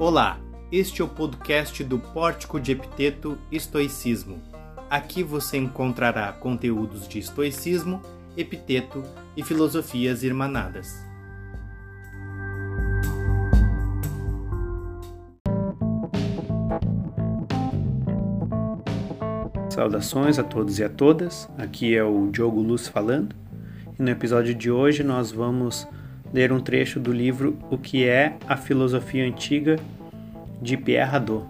Olá, este é o podcast do Pórtico de Epiteto Estoicismo. Aqui você encontrará conteúdos de estoicismo, epiteto e filosofias irmanadas. Saudações a todos e a todas. Aqui é o Diogo Luz falando. E no episódio de hoje nós vamos ler um trecho do livro O que é a Filosofia Antiga de Pierre Hadot.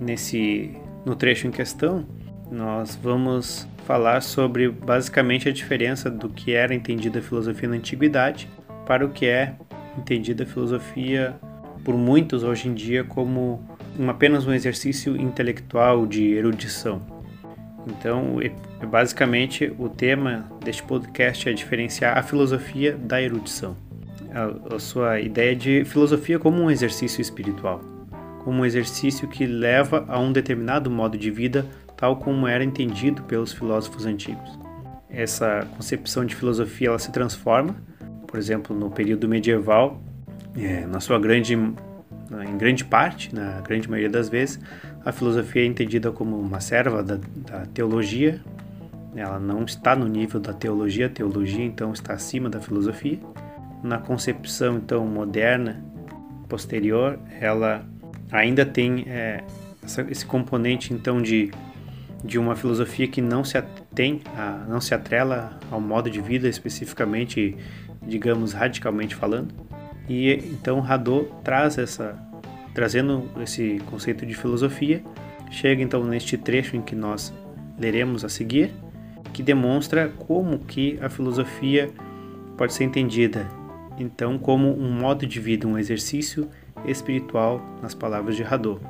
Nesse no trecho em questão, nós vamos falar sobre basicamente a diferença do que era entendida a filosofia na antiguidade para o que é entendida a filosofia por muitos hoje em dia como um, apenas um exercício intelectual de erudição. Então, basicamente, o tema deste podcast é diferenciar a filosofia da erudição a, a sua ideia de filosofia como um exercício espiritual, como um exercício que leva a um determinado modo de vida, tal como era entendido pelos filósofos antigos. Essa concepção de filosofia ela se transforma, por exemplo, no período medieval, é, na sua grande, em grande parte, na grande maioria das vezes, a filosofia é entendida como uma serva da, da teologia. Ela não está no nível da teologia, a teologia então está acima da filosofia na concepção então moderna posterior, ela ainda tem é, essa, esse componente então de, de uma filosofia que não se atém, a, não se atrela ao modo de vida especificamente, digamos radicalmente falando. E então Hadot traz essa, trazendo esse conceito de filosofia, chega então neste trecho em que nós leremos a seguir, que demonstra como que a filosofia pode ser entendida então como um modo de vida, um exercício espiritual, nas palavras de Hadot.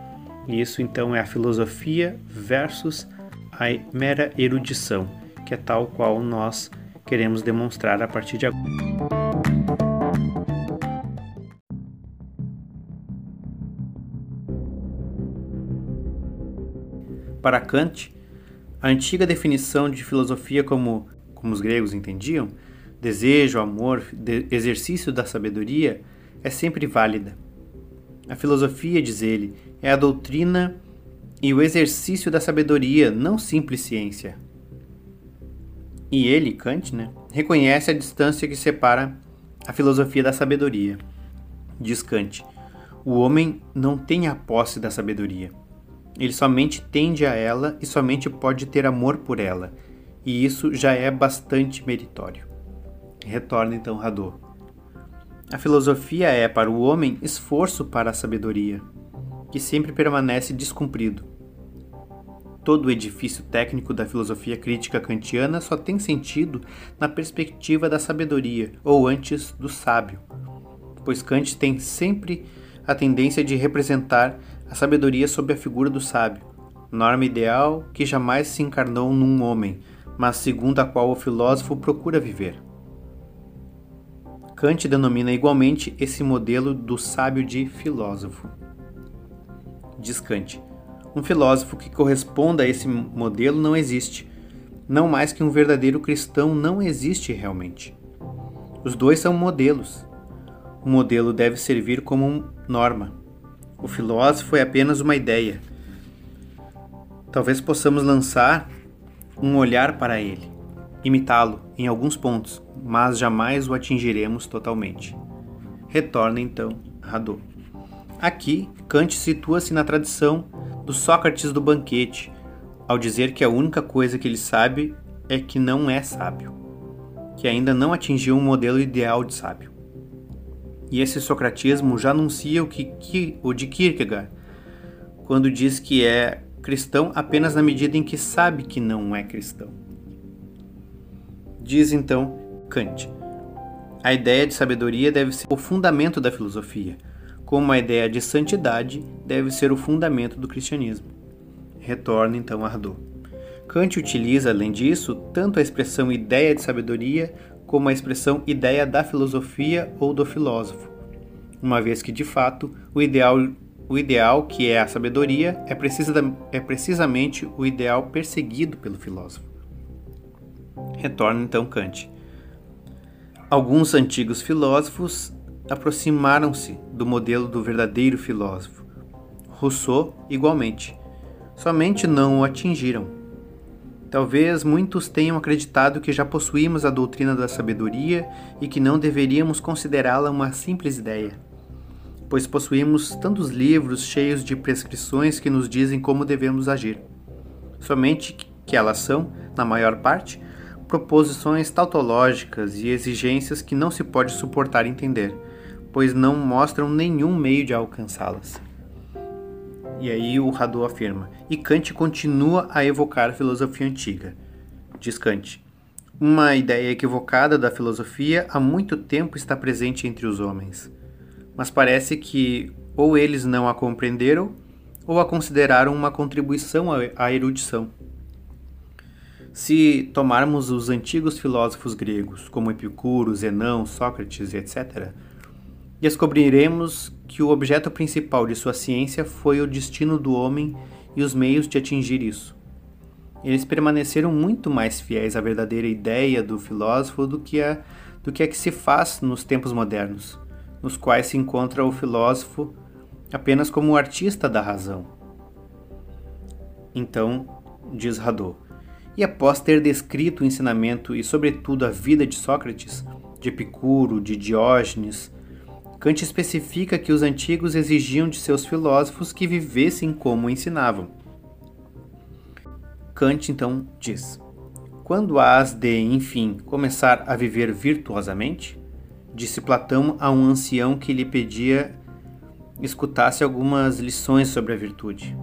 E isso então é a filosofia versus a mera erudição, que é tal qual nós queremos demonstrar a partir de agora. Para Kant, a antiga definição de filosofia como, como os gregos entendiam desejo, amor, de exercício da sabedoria é sempre válida. A filosofia, diz ele, é a doutrina e o exercício da sabedoria, não simples ciência. E ele, Kant, né, reconhece a distância que separa a filosofia da sabedoria. Diz Kant: o homem não tem a posse da sabedoria. Ele somente tende a ela e somente pode ter amor por ela, e isso já é bastante meritório. Retorna então Hadot. A filosofia é para o homem esforço para a sabedoria, que sempre permanece descumprido. Todo o edifício técnico da filosofia crítica kantiana só tem sentido na perspectiva da sabedoria, ou antes, do sábio, pois Kant tem sempre a tendência de representar a sabedoria sob a figura do sábio, norma ideal que jamais se encarnou num homem, mas segundo a qual o filósofo procura viver. Kant denomina igualmente esse modelo do sábio de filósofo. Diz Kant: um filósofo que corresponda a esse modelo não existe. Não mais que um verdadeiro cristão não existe realmente. Os dois são modelos. O modelo deve servir como norma. O filósofo é apenas uma ideia. Talvez possamos lançar um olhar para ele, imitá-lo em alguns pontos, mas jamais o atingiremos totalmente. Retorna então Hadot. Aqui, Kant situa-se na tradição do Sócrates do banquete, ao dizer que a única coisa que ele sabe é que não é sábio, que ainda não atingiu um modelo ideal de sábio. E esse socratismo já anuncia o, que, o de Kierkegaard, quando diz que é cristão apenas na medida em que sabe que não é cristão. Diz então Kant. A ideia de sabedoria deve ser o fundamento da filosofia, como a ideia de santidade deve ser o fundamento do cristianismo. Retorna então a Ardot. Kant utiliza, além disso, tanto a expressão ideia de sabedoria como a expressão ideia da filosofia ou do filósofo, uma vez que, de fato, o ideal, o ideal que é a sabedoria é, precisa, é precisamente o ideal perseguido pelo filósofo. Retorna então Kant. Alguns antigos filósofos aproximaram-se do modelo do verdadeiro filósofo. Rousseau, igualmente. Somente não o atingiram. Talvez muitos tenham acreditado que já possuímos a doutrina da sabedoria e que não deveríamos considerá-la uma simples ideia, pois possuímos tantos livros cheios de prescrições que nos dizem como devemos agir. Somente que elas são, na maior parte, proposições tautológicas e exigências que não se pode suportar entender, pois não mostram nenhum meio de alcançá-las. E aí o Hadot afirma: e Kant continua a evocar a filosofia antiga. Diz Kant: uma ideia equivocada da filosofia há muito tempo está presente entre os homens, mas parece que ou eles não a compreenderam ou a consideraram uma contribuição à erudição. Se tomarmos os antigos filósofos gregos, como Epicuro, Zenão, Sócrates, etc., descobriremos que o objeto principal de sua ciência foi o destino do homem e os meios de atingir isso. Eles permaneceram muito mais fiéis à verdadeira ideia do filósofo do que a, do que, a que se faz nos tempos modernos, nos quais se encontra o filósofo apenas como artista da razão. Então, diz Hadot, e após ter descrito o ensinamento e, sobretudo, a vida de Sócrates, de Epicuro, de Diógenes, Kant especifica que os antigos exigiam de seus filósofos que vivessem como ensinavam. Kant então diz: Quando has de, enfim, começar a viver virtuosamente? Disse Platão a um ancião que lhe pedia escutasse algumas lições sobre a virtude.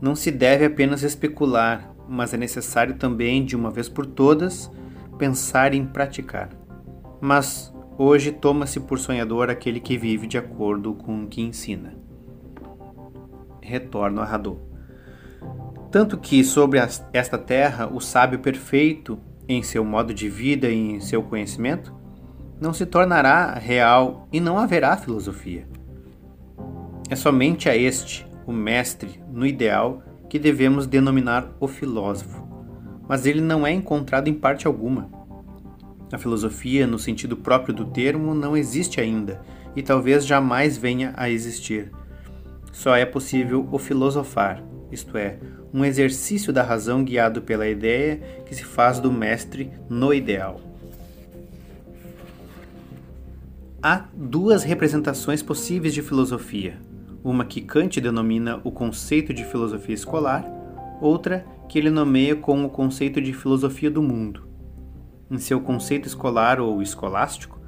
Não se deve apenas especular, mas é necessário também, de uma vez por todas, pensar em praticar. Mas Hoje toma-se por sonhador aquele que vive de acordo com o que ensina. Retorno a Hadot. Tanto que sobre esta terra o sábio perfeito, em seu modo de vida e em seu conhecimento, não se tornará real e não haverá filosofia. É somente a este, o mestre, no ideal, que devemos denominar o filósofo, mas ele não é encontrado em parte alguma a filosofia, no sentido próprio do termo, não existe ainda e talvez jamais venha a existir. Só é possível o filosofar, isto é, um exercício da razão guiado pela ideia que se faz do mestre no ideal. Há duas representações possíveis de filosofia: uma que Kant denomina o conceito de filosofia escolar, outra que ele nomeia como o conceito de filosofia do mundo. Em seu conceito escolar ou escolástico,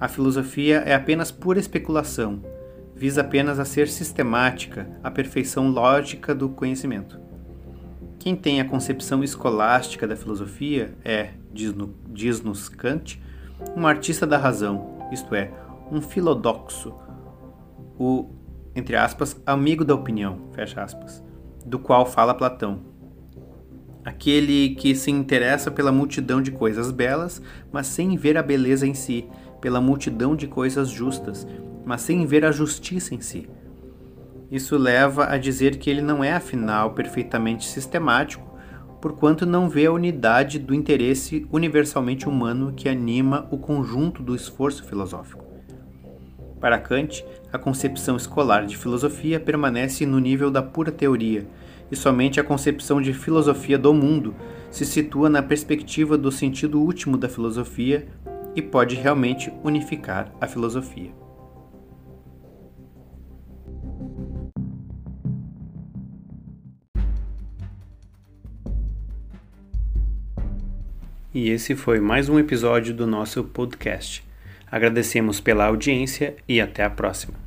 a filosofia é apenas pura especulação, visa apenas a ser sistemática, a perfeição lógica do conhecimento. Quem tem a concepção escolástica da filosofia é, diz-nos Kant, um artista da razão, isto é, um filodoxo, o, entre aspas, amigo da opinião, fecha aspas, do qual fala Platão aquele que se interessa pela multidão de coisas belas, mas sem ver a beleza em si, pela multidão de coisas justas, mas sem ver a justiça em si. Isso leva a dizer que ele não é, afinal, perfeitamente sistemático, porquanto não vê a unidade do interesse universalmente humano que anima o conjunto do esforço filosófico. Para Kant, a concepção escolar de filosofia permanece no nível da pura teoria, e somente a concepção de filosofia do mundo se situa na perspectiva do sentido último da filosofia e pode realmente unificar a filosofia. E esse foi mais um episódio do nosso podcast. Agradecemos pela audiência e até a próxima.